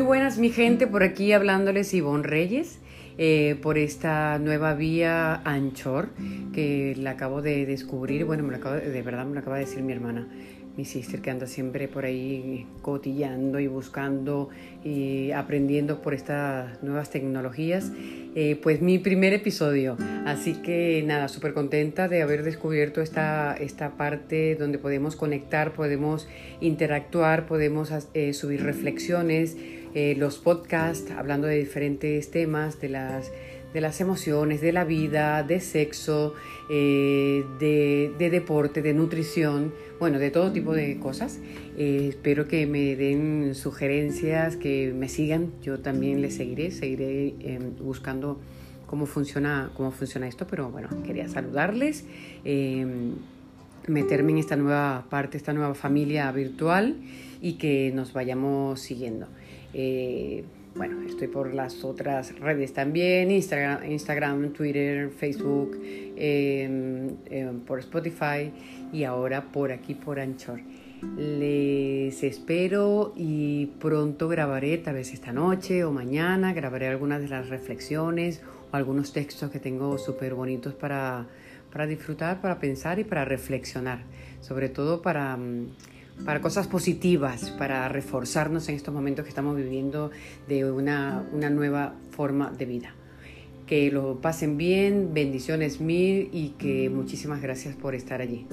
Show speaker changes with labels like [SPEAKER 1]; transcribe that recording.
[SPEAKER 1] buenas mi gente, por aquí hablándoles Ivonne Reyes. Eh, por esta nueva vía Anchor que la acabo de descubrir, bueno, me lo acabo de, de verdad me lo acaba de decir mi hermana mi sister que anda siempre por ahí cotillando y buscando y aprendiendo por estas nuevas tecnologías, eh, pues mi primer episodio. Así que nada, súper contenta de haber descubierto esta, esta parte donde podemos conectar, podemos interactuar, podemos eh, subir reflexiones, eh, los podcasts hablando de diferentes temas, de las de las emociones, de la vida, de sexo, eh, de, deporte, de nutrición, bueno, de todo tipo de cosas. Eh, espero que me den sugerencias, que me sigan. Yo también les seguiré, seguiré em, buscando cómo funciona, cómo funciona esto, pero bueno, quería saludarles, meterme en esta nueva parte, esta nueva familia virtual y que nos vayamos siguiendo. Eh, bueno, estoy por las otras redes también, Instagram, Instagram Twitter, Facebook, em, em, por Spotify y ahora por aquí por Anchor. Les espero y pronto grabaré, tal vez esta noche o mañana, grabaré algunas de las reflexiones o algunos textos que tengo súper bonitos para, para disfrutar, para pensar y para reflexionar, sobre todo para mm, para cosas positivas, para reforzarnos en estos momentos que estamos viviendo de una, una nueva forma de vida. Que lo pasen bien, bendiciones mil y que muchísimas gracias por estar allí.